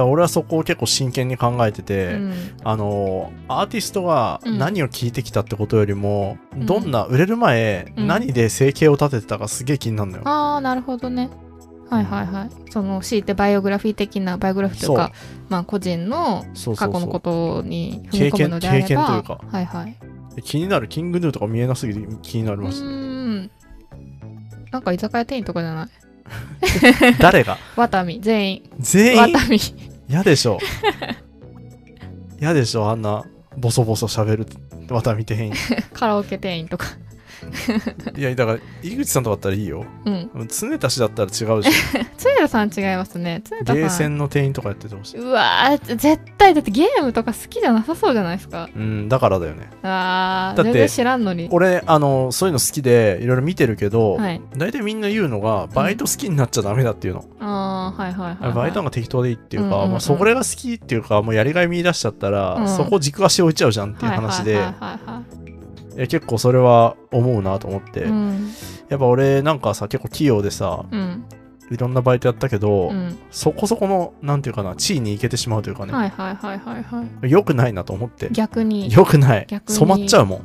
から俺はそこを結構真剣に考えてて、うん。あのアーティストがうん。何を聞いてきたってことよりも、うん。どんな売れる前、うん。何で生計を立ててたかすげえ気になるのよ。ああなるほどね。はいはいはい。その強いてバイオグラフィー的なバイオグラフィーという。かまあ個人の過去のことに踏み込むのであれば経験経験というか。はいはい。気になる。キングヌーとか見えなすぎて気になりうました。ーん。なんか居酒屋店員とかじゃない？誰が？ワタミ。全員。全員？ワタミ嫌でしょ。嫌でしょあんなボソボソ喋る渡見店員。カラオケ店員とか。いやだから井口さんとかだったらいいよ。うん。常田氏だったら違うし 常田さん違いますね。常田さん。ゲーセンの店員とかやっててほしい。うわー絶対だってゲームとか好きじゃなさそうじゃないですか。うんだからだよね。あーだって知らんのに。俺あのそういうの好きでいろいろ見てるけど、はい。大体みんな言うのがバイト好きになっちゃダメだっていうの、ああはいはいはい、はい、バイトが適当でいいっていうか、うんうんうん。まあ、それが好きっていうかもうやりがい見出しちゃったら、うん。そこ軸足置いちゃうじゃんっていう話で、はい結構それは思うなと思って、はいうん。やっぱ俺なんかさ結構器用でさうん。いろんなバイトやったけど、うん。そこそこのなんていうかな地位に行けてしまうというかね、はいはいはいはいはい。よくないなと思って。逆に。よくない。染まっちゃうもん。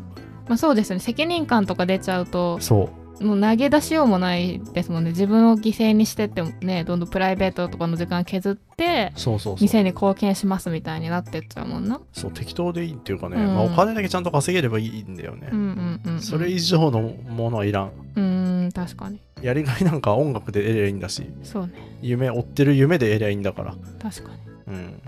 まあそうですよね。責任感とか出ちゃうと。そうもう投げ出しようもないですもんね。自分を犠牲にしてってもねどんどんプライベートとかの時間削ってそうそうそう。店に貢献しますみたいになってっちゃうもんな。そう適当でいいっていうかね、うん。まあ、お金だけちゃんと稼げればいいんだよね、うんうんうん、うん、それ以上のものはいらん。うーん確かに。やりがいなんか音楽で得りゃいいんだし。そうね。夢追ってる夢で得りゃいいんだから。確かに。うん、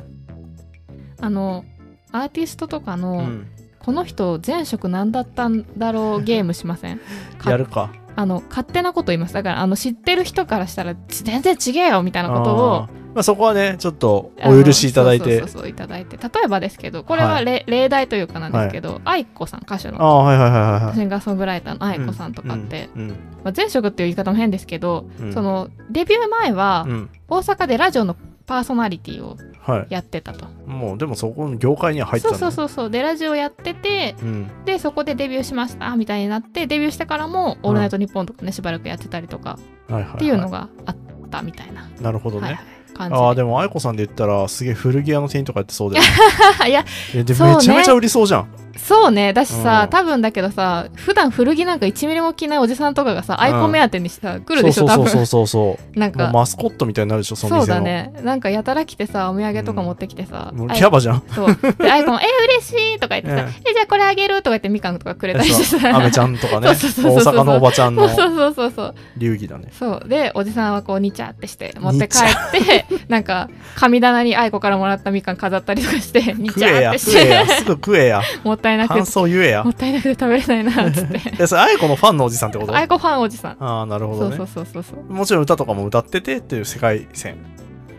あのアーティストとかの、うん、この人前職何だったんだろうゲームしません？か やるか。あの勝手なこと言います。だからあの知ってる人からしたらち全然違えよみたいなことをまあ、そこはねちょっとお許しいただいて。そうそういただいて例えばですけどこれははいれ、例題というかなんですけど、愛子さん歌手あのあはいはいはいはいはいシンガーソングライターの愛子さんとかって、うんまあ、前職っていう言い方も変ですけど、うんそのデビュー前はうん大阪でラジオのパーソナリティをはい。やってたと、もうでもそこの業界には入ってたんだそうそうそうでラジオやっててうん。でそこでデビューしましたみたいになってデビューしてからも「オールナイトニッポン」とかねしばらくやってたりとかはいはい、はい、っていうのがあったみたいな、なるほどね、はいはい、感じで。ああでも愛子さんで言ったらすげえ古着屋の店員とかやってそうだよね。いやめちゃめちゃ売りそうじゃんそうねだしさ、うん。多分だけどさ普段古着なんか1ミリも着ないおじさんとかがさ、アイコン目当てにさ来るでしょ多分。そうそうそうそう。なんか。マスコットみたいになるでしょそのそうだね。なんかやたら来てさお土産とか持ってきてさ、もうあいキャバじゃん。そう。でアイコン 「え嬉しい!」とか言ってさえ「えじゃあこれあげる?」とか言ってみかんとかくれたりしてさ。アメちゃんとかね。大阪のおばちゃんの。そうそうそうそう。そう流儀だね。そう。でおじさんはこうにちゃってして持って帰って なんか神棚に愛子からもらったみかん飾ったりとかしてにちゃってし食えやてすぐ食えやたいなく感想言えや。もったいなくて食べれないなっ つって。えそれ愛子のファンのおじさんってこと？愛子ファンおじさん。ああなるほどね。そうそうそうそうもちろん歌とかも歌っててっていう世界線。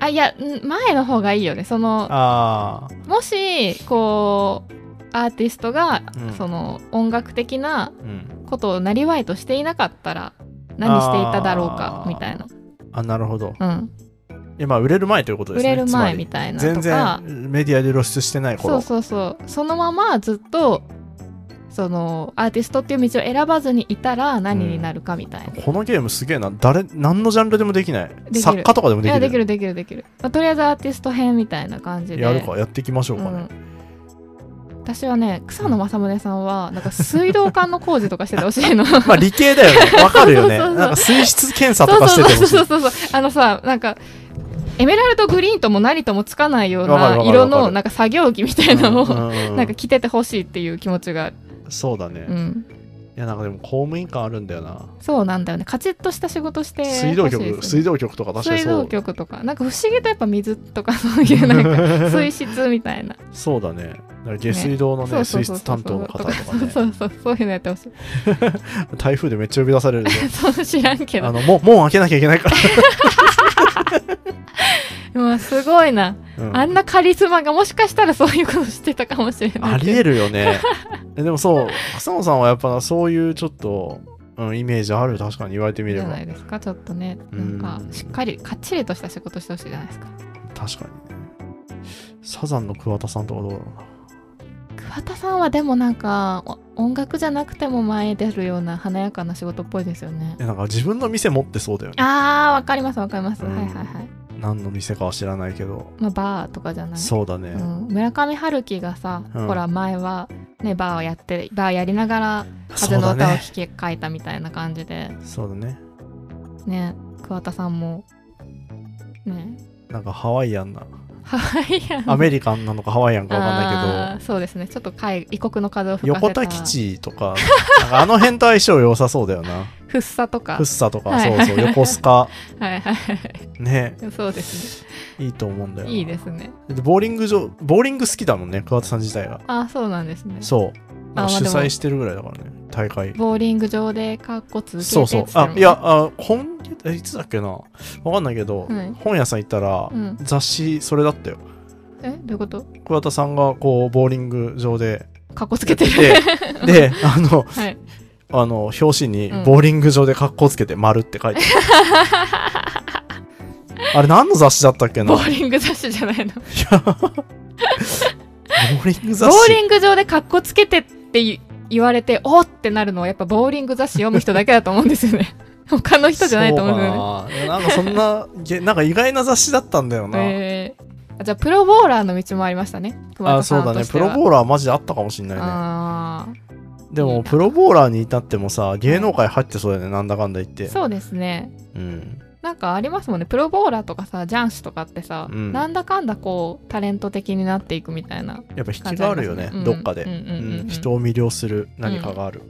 あいやん前の方がいいよね。そのああもしこうアーティストが、うん。その音楽的なうん。ことをなりわいとしていなかったら何していただろうかみたいな、あなるほど。うん、いやまあ売れる前ということですね。売れる前みたいなと全か然メディアで露出してないそ頃うそうそう。そのままずっとそのアーティストっていう道を選ばずにいたら何になるかみたいな、このゲームすげえな。誰何のジャンルでもできない。る。作家とかでもいできる。やできるできるできる、まあとりあえずアーティスト編みたいな感じで。やるか。やっていきましょうかね、うん。私はね草野正宗さんはなんか水道管の工事とかしててほしいの。まあ理系だよね。わかるよね。そうそうそう。なんか水質検査とそうかしててほしい。そうそうそうそう。あのさなんかエメラルドグリーンとも何ともつかないような色のなんか作業着みたいなのを、なんか着ててほしいっていう気持ちが。ある、そうだね、いうん、やなんかでも公務員感あるんだよな。そうなんだよね。カチッとした仕事して水道局水道局とか確かに水道局とか。なんか不思議とやっぱ水とかそういうなんか 水質みたいな。そうだね。下水道のね水質担当の方とか そうねそうそう。そういうのやってほしい。台風でめっちゃ呼び出されるそう知らんけど。あのもう門開けなきゃいけないから、もうすごいな、うん。あんなカリスマがもしかしたらそういうことしてたかもしれないありえるよね。えでもそう草野さんはやっぱそういうちょっと、うん、イメージある？確かに言われてみれば。じゃないですかちょっとね。うんなん。かしっかりかっちりとした仕事してほしいじゃないですか。確かにね。サザンの桑田さんとかどうだろうな。桑田さんはでもなんかお音楽じゃなくても前出るような華やかな仕事っぽいですよね。えなんか自分の店持ってそうだよね。あーわかりますわかります、うん。はいはいはい何の店かは知らないけど。まあ、バーとかじゃない？そうだね、うん、村上春樹がさ、うん。ほら前はねバーをやってバーやりながら風の歌を聴き書いたみたいな感じで。そうだね。ね桑田さんもね。なんかハワイアンな。ハワイアン。アメリカンなのかハワイアンかわかんないけど。そうですね。ちょっと海異国の風を吹かせた。横田基地とかあの辺と相性良さそうだよなフッサとか。フッサとか、はい。そうそう。横須賀。はいはいはい。ね。そうですいいと思うんだよいいですね。でボーリング場ボーリング好きだもんね桑田さん自体が。あそうなんですね。そう。主催してるぐらいだからね大会。ボーリング場でカッコつけてそうそう。あいやあ今えいつだっけな。わかんないけど、はい。本屋さん行ったら、うん。雑誌それだったよ。え？どういうこと？桑田さんがこうボーリング場でカッコつけてる。でであの はいあの表紙にうん。ボーリング場で格好つけて丸って書いて あれ何の雑誌だったっけな？ボーリング雑誌じゃないの。いやボーリング雑ボー誌リング場でカッコつけてって言言われておーってなるのはやっぱボーリング雑誌読む人だけだと思うんですよね。他の人じゃないと思うんですよねなんかそんなげなんか意外な雑誌だったんだよな、えー。あじゃあプロボーラーの道もありましたね。あそうだね。プロボーラーマジであったかもしんないね。あでもプロボーラーに至ってもさ芸能界入ってそうだよねなんだかんだ言って。ーそうですね。うん。なんかありますもんね。プロボーラーとかさジャンスとかってさ、うん。なんだかんだこうタレント的になっていくみたいなやっぱ引きがあるよね、感じありますね。どっかで、うんうんうんうん。人を魅了する何かがある、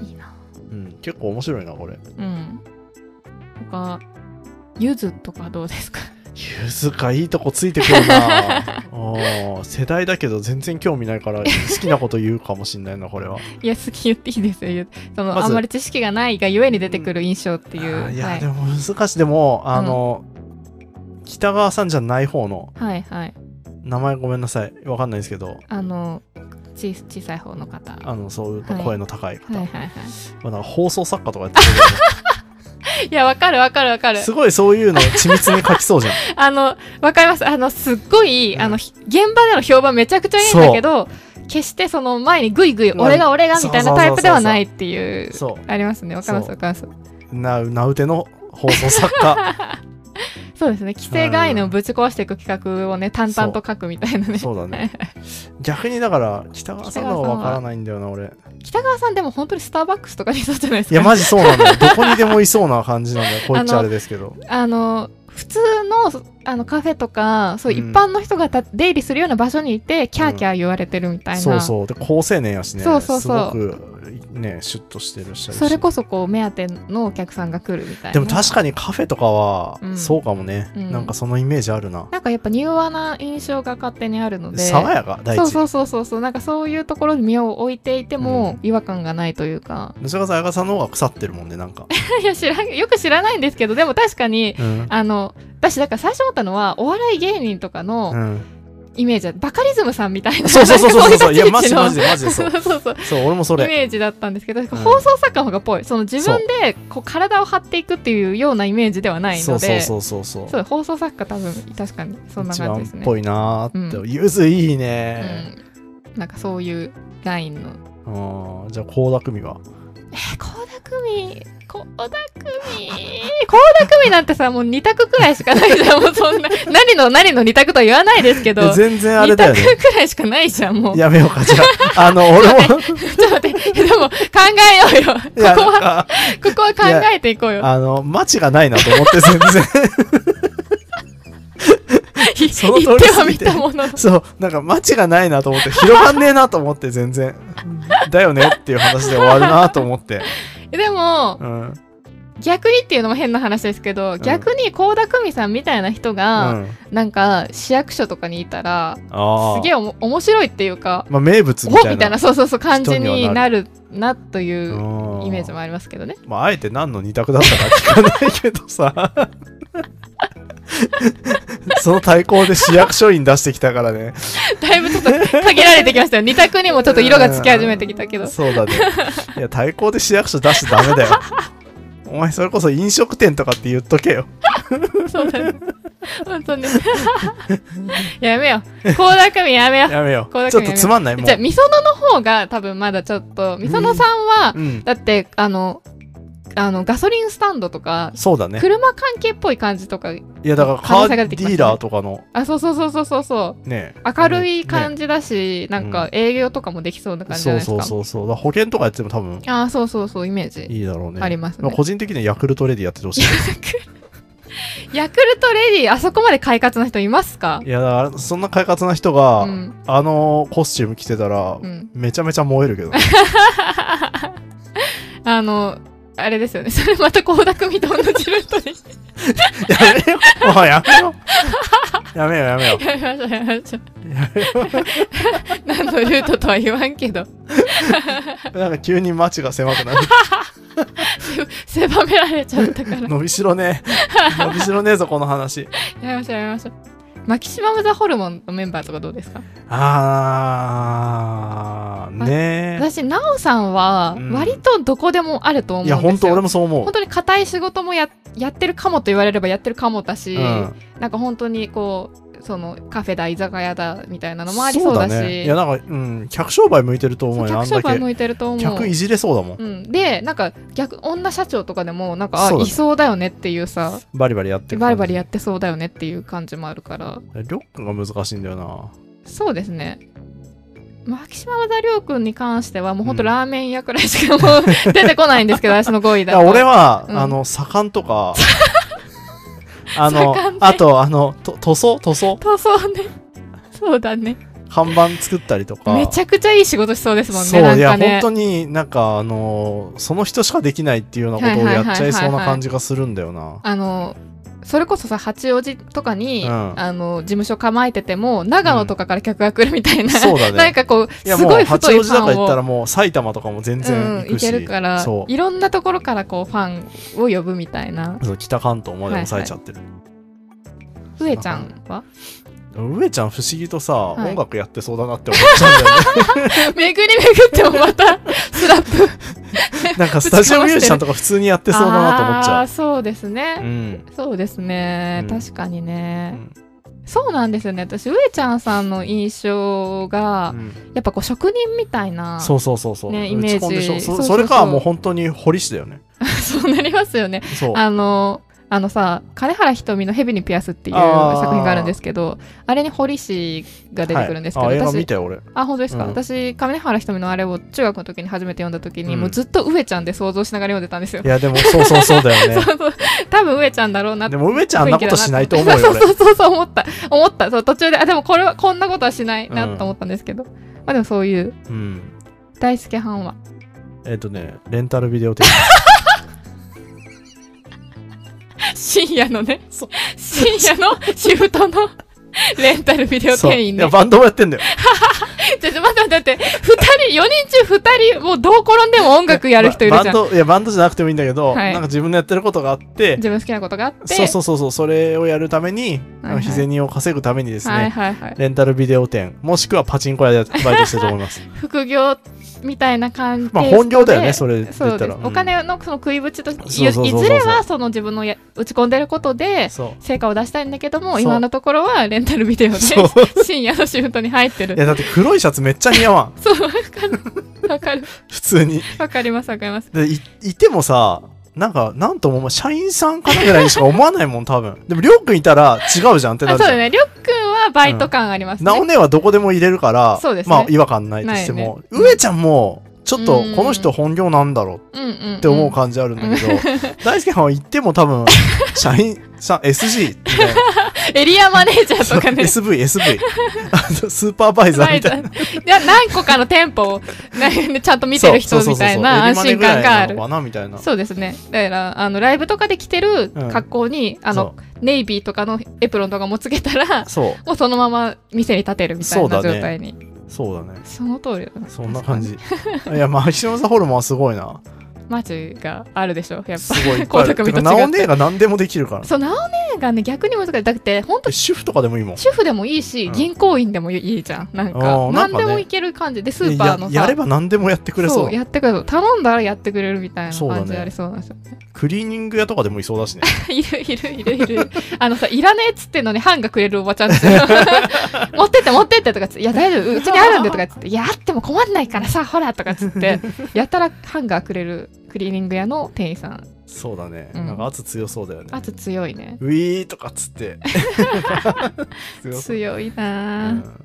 いいな。うん。結構面白いなこれ。うん。他ゆずとかどうですか？ゆずかいいとこついてくるな。世代だけど全然興味ないから好きなこと言うかもしんないなこれは。いや好き言っていいですよ。ゆその、まず。あんまり知識がないがゆえに出てくる印象っていう、いや、はい。でも難しい。でもあの、北川さんじゃない方のはいはい。名前ごめんなさい。わかんないですけど。あのち小さい方の方。はあのそういうはい。声の高い方、いはいはい。まあ、なんか放送作家とかやってるよいやわかるわかるわかる。ねすごいそういうの緻密に書きそうじゃん。あのわかります。あのすっごい、うん。あのひ現場での評判めちゃくちゃいいんだけど決してその前にグイグイまあ俺が俺がみたいなタイプではないっていうそありますね。わかりますわかります。うな名うての放送作家 そうですね。既成概念をぶち壊していく企画をね淡々と書くみたいなね。そう。だね。逆にだから北川さんの方がわからないんだよな俺。北川さんでも本当にスターバックスとかにいそうじゃないですか。いやマジそうなんだよ。どこにでもいそうな感じなんだよ。こう言っちゃあれですけど。あの普通のあのカフェとかそううん。一般の人がた出入りするような場所にいて、キャーキャー言われてるみたいな、そうそう。で高青年やしね。そうそうそう。すごくねシュッとしてるし。それこそこう目当てのお客さんが来るみたいな。でも確かにカフェとかはうん。そうかもね、うん。なんかそのイメージあるな、なんかやっぱ柔和な印象が勝手にあるので。爽やか第一そうそうそうそうそう。なんかそういうところに身を置いていても違和感がないというか、どちらかというと彩香さんの方が腐ってるもんねなんか、いや知らんよく知らないんですけどでも確かにうん。あの私だから最初思ったのはお笑い芸人とかうのん、イメージはバカリズムさんみたいな。そうそうそうそうそういやマジマジで マジでそそううそうそう。そう俺もそイれメージだったんですけど、放送作家の方がぽい。その自分でこう体を張っていくっていうようなイメージではないので。そうそうそうそうそう。放送作家多分確かにそんな一感じですね。番っぽいなーって、うゆずいいねうん、なんかそういうラインの。うん、じゃあ倖田來未は？えー、倖田來未倖田來未倖田來未なんてさもう2択くらいしかないじゃん。もうそんな何の何の2択とは言わないですけど。全然あ2れだよね。択くらいしかないじゃんもう。やめようかじゃあ。あの俺も。ちょっと待ってでも考えようよ。ここはここは考えていこうよ。あのマチがないなと思って全然。いその通り言ってはみ過ぎてそうなんかマチがないなと思って広がんねえなと思って全然。だよねっていう話で終わるなと思って。でもうん。逆にっていうのも変な話ですけど、逆に倖田來未さんみたいな人うが、ん。なんか市役所とかにいたらすげえ面白いっていうかまあ名物みたいな。おみたいなそうそうそう感じ人にはなるなといううん。イメージもありますけどね。まああえて何の二択だったか聞かないけどさその対抗で市役所員出してきたからねだいぶちょっと限られてきましたよ。二択にもちょっと色がつき始めてきたけど。そうだねいや対抗で市役所出しちゃダメだよお前それこそ飲食店とかって言っとけよそうだね。本当に。やめよう。倖田來未やめよう。やめようちょっとつまんないもうじゃあ、みそのの方が多分まだちょっと、みそのさんは、うんだって、あの、あのガソリンスタンドとか、そうだね。車関係っぽい感じとかいや、だからカーディーラーとかの、あそうそうそうそうそうそうね。明るいね感じだし、なんか営業とかもできそうな感じじゃそうないですかそうそうそう。だから保険とかやっても多分あそうそうそうイメージいいだろうね。ありますねまあ個人的にはヤクルトレディやっててほしい。ヤクルトレディあそこまで快活な人いますか？いや、そんな快活な人が、うんあのコスチューム着てたら、うんめちゃめちゃ燃えるけど。あのあれですよねそれまた倖田來未と同じルートにやめよう。もうやめよう。やめようやめよやめましょうやめましょう何のルートとは言わんけどう。なんか急に街が狭くなる。狭められちゃったからや伸びしろねえ。伸びしろねえぞ、この話。めましょうやめましょうマキシマム・ザ・ホルモンのメンバーとかどうですか？あー、ね。私ナオさんはうん割とどこでもあると思うんですよ、ほん。と俺もそう思う。本。当に硬い仕事もややってるかもと言われればやってるかもだし、うん。なんか本当にこうそのカフェだ居酒屋だみたいなのもありそうだしね。いや、なんか、うん、客商売向いてると思うよ。客商売向いてると思う客いじれそうだもん。うん、でなんか逆女社長とかでもなんかねいそうだよねっていうさバリバリやって。バリバリやってそうだよねっていう感じもあるからりょっくんが難しいんだよな。そうですねマキシマム・ザ・リョウ君に関してはもうほんとうんラーメン屋くらいしかもう 出てこないんですけど私の5位だと俺は、うんあの、盛んとか、あのあと、あの、と塗装？塗装？塗装ね。そうだね。看板作ったりとか。めちゃくちゃいい仕事しそうですもんねそう、いや、本当になんか、あの、その人しかできないっていうようなことをやっちゃいそうな感じがするんだよな。あのそれこそさ八王子とかに、うん。あの事務所構えてても長野とかから客が来るみたいな、そうだね。なんかこうすごいう太い八王子ファンをだから行ったらもう埼玉とかも全然うん、行くし。いけるからそいろんなところからこうファンを呼ぶみたいな。う。そう北関東まで抑えちゃってる。上ちゃんは？上ちゃん不思議とさ、はい。音楽やってそうだなって思っちゃうんだよね。巡り巡ってもまたスラップ。なんかスタジオミュージシャンとか普通にやってそうだなと思っちゃう。そうですね、うん。そうですね、うん。確かにうね、ん。そうなんですよね。私上ちゃんさんの印象が、うん。やっぱこう職人みたいなそうそうそうそう。ねイメージ。それかはもう本当に堀市だよね。そうなりますよね。あのあのさ金原ひとみの「ヘビにピアス」っていう作品があるんですけどあれに堀氏が出てくるんですけど、はい、私。あ本当ですか、うん。私金原ひとみのあれを中学の時に初めて読んだ時に、うん。もうずっと上ちゃんで想像しながら読んでたんですよ。い。やでもそうそうそうだよね。そうそう。多分上ちゃんだろうなって。でも梅ちゃんあんなことしないと思うよ俺。そうそうそうそう思った。思った。そう途中であでもこれはこんなことはしないなと思ったんですけど、まあでもそういう。うん。大輔藩は。えっ、とね、レンタルビデオ店。深夜のね深夜のシフトのレンタルビデオ店員ね。いや、バンドもやってんだよ。ちょっと待って待って二人4人中2人もうどう転んでも音楽やる人いるじゃん。バンド、いや、バンドじゃなくてもいいんだけど、はい。なんか自分のやってることがあって、自分好きなことがあって。そうそうそうそう、それをやるために、はいはい。日銭を稼ぐためにですね、はいはいはい。レンタルビデオ店、もしくはパチンコ屋でバイトしてると思います。副業みたいな感じまあ本業だよね、それで言ったら。そうです、お金のその食いぶちといずれはその自分のや打ち込んでることで。成果を出したいんだけども今のところはレンタルビデオで。深夜のシフトに入ってる。いや、だって黒いシャツめっちゃ似合わん。そうわかる。わかる。普通に。わかりますわかります。でいいてもさなんかなんともまあ社員さんかなぐらいにしか思わないもん多分。でもりょうくんいたら違うじゃんってなるじゃそうだね。りょっくんはバイト感ありますね、なおねはどこでも入れるからそうですね。まあ違和感ないとしても、上ちゃんもちょっとうん。この人本業なんだろうって思う感じあるんだけど、大輔さんは言っても多分社員さん SG みたいな エリアマネージャーとかね。SV SV あのスーパーバイザーみたいな。や何個かの店舗を、ね、ちゃんと見てる人みたいな安心感がある。そうですね。だからあのライブとかで着てるうん。格好に、あのネイビーとかのエプロンとかもつけたらそう。もうそのまま店に立てるみたいな状態に。そうだね。その通りだな。そんな感じ。いやマキシマムザホルモンはすごいなマジがあるでしょ？やっぱすごい。光沢てかと違ってナオネが何でもできるから。そうなお年がね、逆に難しい。だって、本当え主婦とかでもいいもん。主婦でもいいし、うん銀行員でもいいじゃん。なんあか、何でもいける感じで、スーパーのさ、ややれば何でもやってくれそう。やってくれる。頼んだらやってくれるみたいな感じでありそうなんですよね。クリーニング屋とかでもいそうだしね。いるいるいるいる。あのさ、いらねえっつってんのにハンガくれるおばちゃんですよ。持ってって持ってってとかつって、いや大丈夫、うちにあるんでとかつって、いやあっても困んないからさ、ほらとかつって、やったらハンガーくれるクリーニング屋の店員さん。そうだね。うんなんか圧強そうだよね。圧強いね。ウィーとかっつって。強いなぁ。うん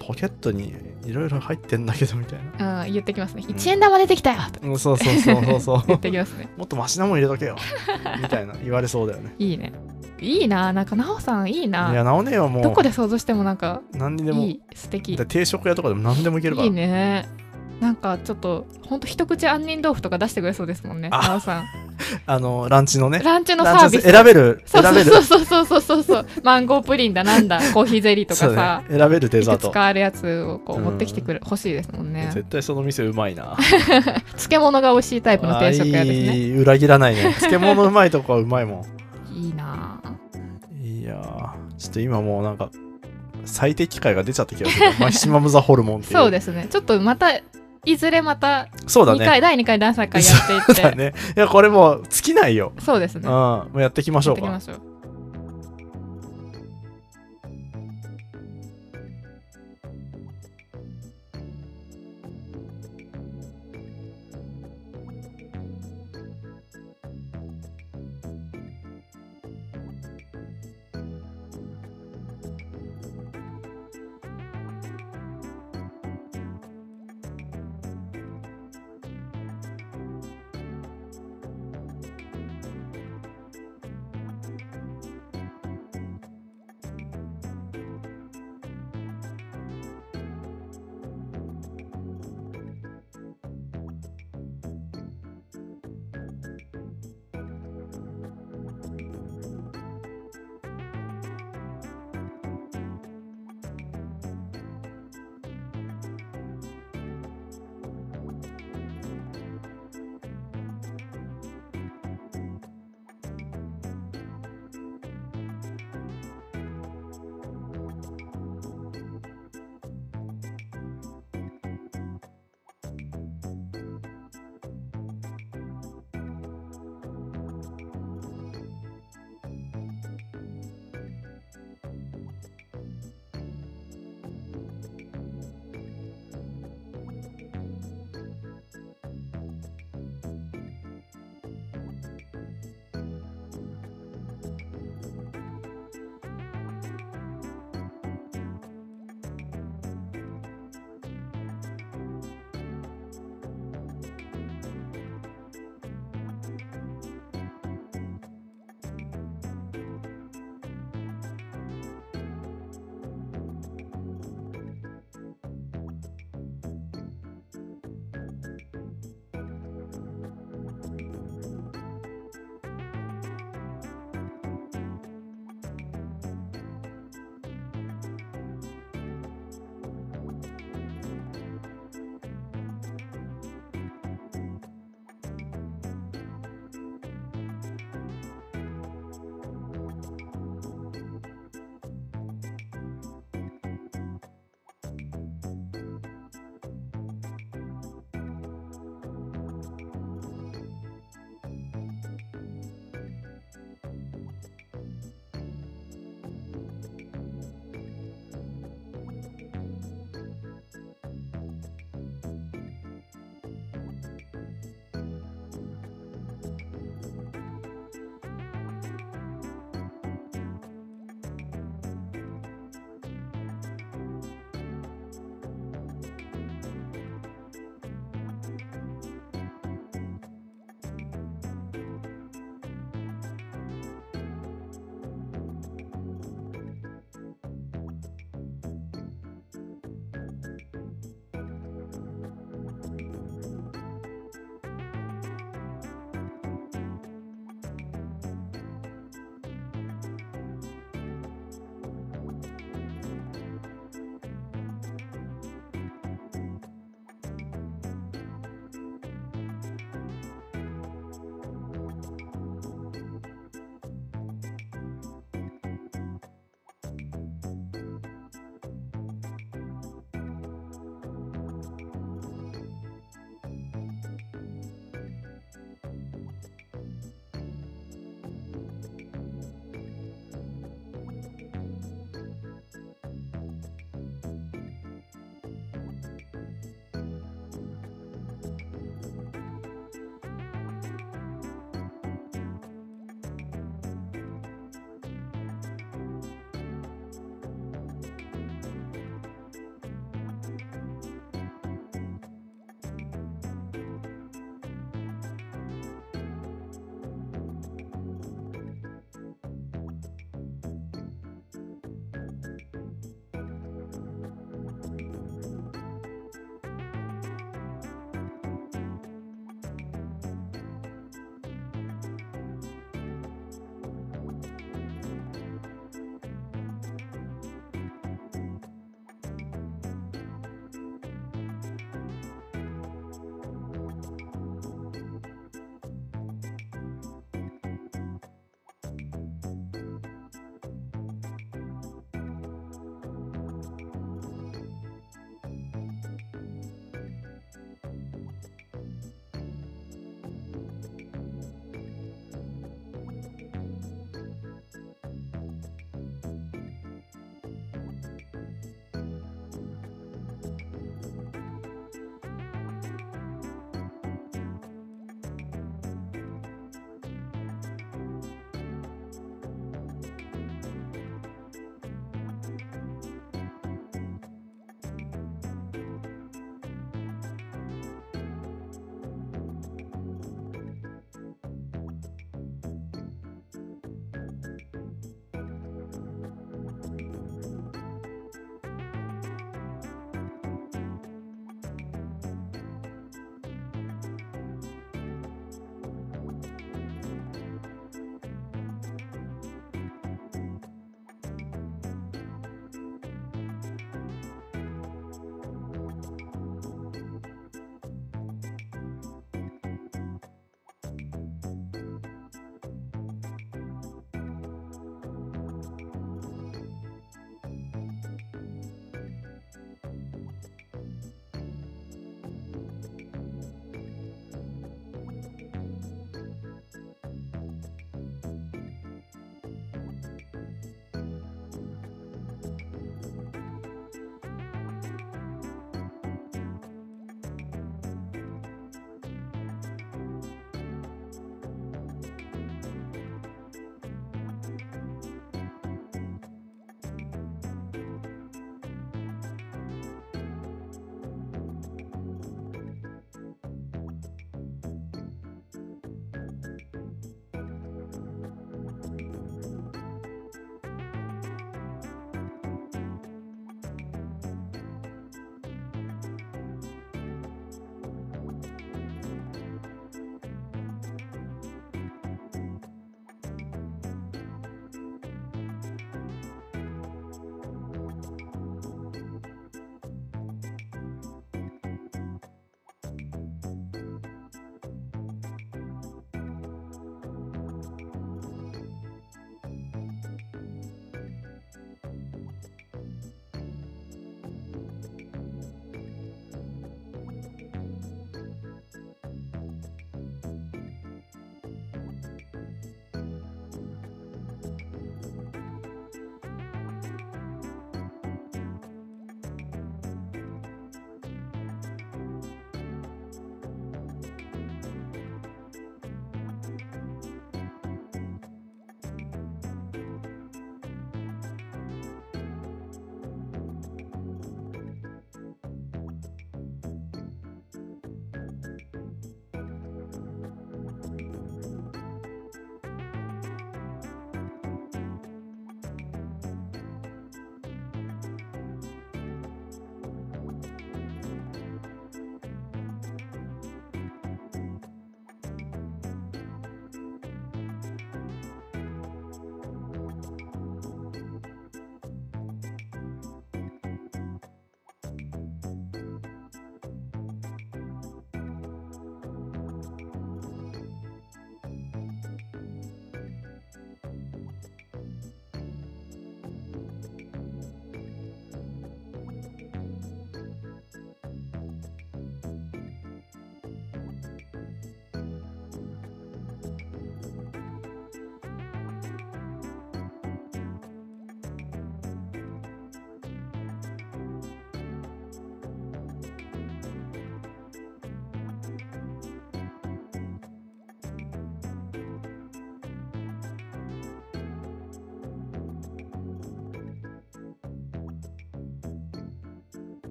ポケットにいろいろ入ってんだけどみたいな。うん、言ってきますね。1円玉出てきたよとかうん、そうそうそうそうそう。言ってきますね。もっとマシなもん入れとけよ。みたいな言われそうだよね。いいね。いいなぁ。なんか、なおさんいいいなや、なおねはもうどこで想像してもなんか、何にでもいい、素敵。だ定食屋とかでも何でもいけるから。いいね。なんかちょっと、ほんと一口杏仁豆腐とか出してくれそうですもんね。あなおさん。あの、ランチのね。ランチのサービス。選べる、そう選べる。そうそうそうそうそうそう。マンゴープリンだなんだ、コーヒーゼリーとかさね、。選べるデいザート。くつかあるやつをこううん持ってきてくれ、欲しいですもんね。絶対その店うまいな。漬物が美味しいタイプの定食屋ですね。あいい裏切らないね。漬物うまいとこはうまいもいいな。いやー、ちょっと今もうなんか、最適解が出ちゃった気がする。マキシマム・ザ・ホルモンっていう。そうですね。ちょっとまた、いずれまた2そうだね。回、第2回、第3回やっていって。ね。いや、これもう尽きないよ。そうですね。うん。もうやっていきましょうかやっていきま。しょう。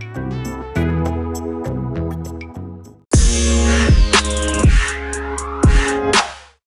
you